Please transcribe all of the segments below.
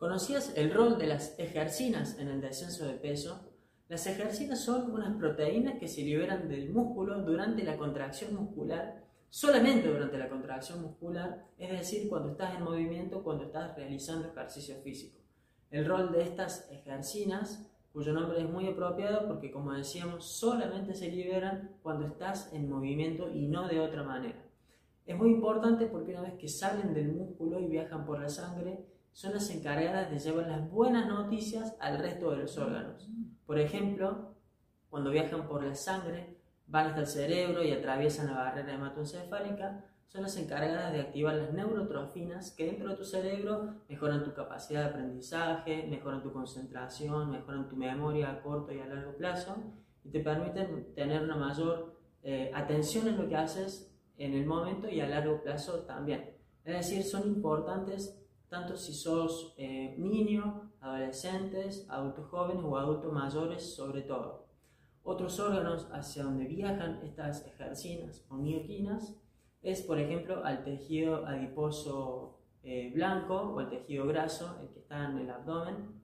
¿Conocías el rol de las ejercinas en el descenso de peso? Las ejercinas son unas proteínas que se liberan del músculo durante la contracción muscular, solamente durante la contracción muscular, es decir, cuando estás en movimiento, cuando estás realizando ejercicio físico. El rol de estas ejercinas, cuyo nombre es muy apropiado porque como decíamos, solamente se liberan cuando estás en movimiento y no de otra manera. Es muy importante porque una vez que salen del músculo y viajan por la sangre, son las encargadas de llevar las buenas noticias al resto de los órganos. Por ejemplo, cuando viajan por la sangre, van hasta el cerebro y atraviesan la barrera hematoencefálica, son las encargadas de activar las neurotrofinas que dentro de tu cerebro mejoran tu capacidad de aprendizaje, mejoran tu concentración, mejoran tu memoria a corto y a largo plazo y te permiten tener una mayor eh, atención en lo que haces en el momento y a largo plazo también. Es decir, son importantes tanto si sos eh, niño, adolescentes, adultos jóvenes o adultos mayores sobre todo. Otros órganos hacia donde viajan estas ejercinas o mioquinas es, por ejemplo, al tejido adiposo eh, blanco o al tejido graso, el que está en el abdomen.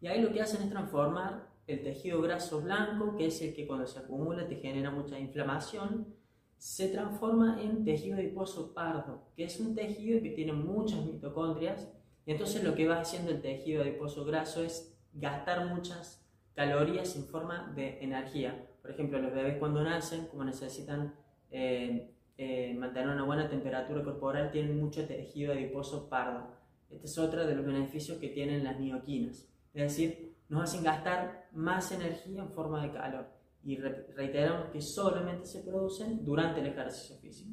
Y ahí lo que hacen es transformar el tejido graso blanco, que es el que cuando se acumula te genera mucha inflamación, se transforma en tejido adiposo pardo, que es un tejido que tiene muchas mitocondrias, y entonces lo que va haciendo el tejido adiposo graso es gastar muchas calorías en forma de energía. Por ejemplo, los bebés cuando nacen, como necesitan eh, eh, mantener una buena temperatura corporal, tienen mucho tejido adiposo pardo. Este es otro de los beneficios que tienen las mioquinas. Es decir, nos hacen gastar más energía en forma de calor y reiteramos que solamente se producen durante el ejercicio físico.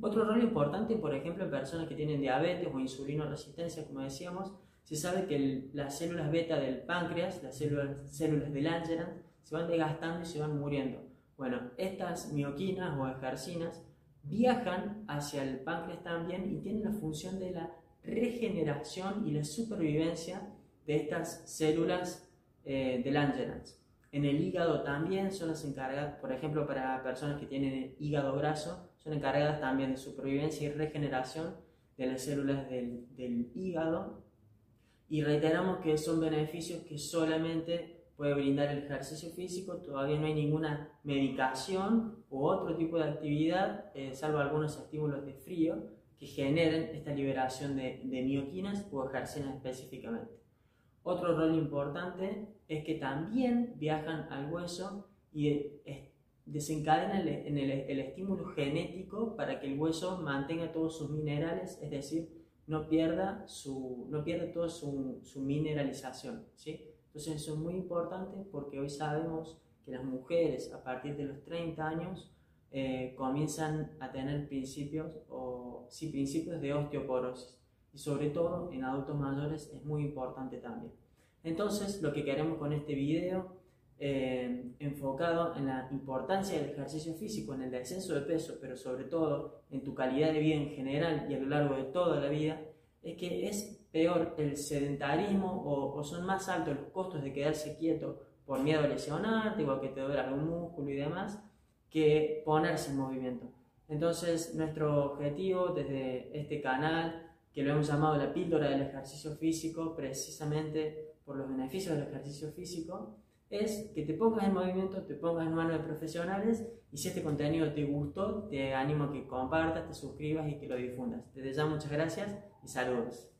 Otro rol importante, por ejemplo, en personas que tienen diabetes o insulino resistencia, como decíamos, se sabe que las células beta del páncreas, las células, células del Langerhans, se van desgastando y se van muriendo. Bueno, estas mioquinas o ejercinas viajan hacia el páncreas también y tienen la función de la regeneración y la supervivencia de estas células eh, del Langerhans. En el hígado también son las encargadas, por ejemplo, para personas que tienen hígado graso, son encargadas también de supervivencia y regeneración de las células del, del hígado. Y reiteramos que son beneficios que solamente puede brindar el ejercicio físico, todavía no hay ninguna medicación u otro tipo de actividad, eh, salvo algunos estímulos de frío, que generen esta liberación de, de mioquinas o ejercinas específicamente. Otro rol importante es que también viajan al hueso y desencadenan el, el, estímulo genético para que el hueso mantenga todos sus minerales, es decir, no pierda, su, no pierda toda su, su mineralización. ¿sí? Entonces eso es muy importante porque hoy sabemos que las mujeres a partir de los 30 años eh, comienzan a tener principios, o, sí, principios de osteoporosis y sobre todo en adultos mayores es muy importante también. Entonces, lo que queremos con este video, eh, enfocado en la importancia del ejercicio físico, en el descenso de peso, pero sobre todo en tu calidad de vida en general y a lo largo de toda la vida, es que es peor el sedentarismo o, son más altos los costos de quedarse quieto por miedo a lesionarte o a que te duela algún músculo y demás, que ponerse en movimiento. Entonces, nuestro objetivo desde este canal que lo hemos llamado la píldora del ejercicio físico, precisamente por los beneficios del ejercicio físico, es que te pongas en movimiento, te pongas en manos de profesionales y si este contenido te gustó, te animo a que compartas, te suscribas y que lo difundas. Desde ya muchas gracias y saludos.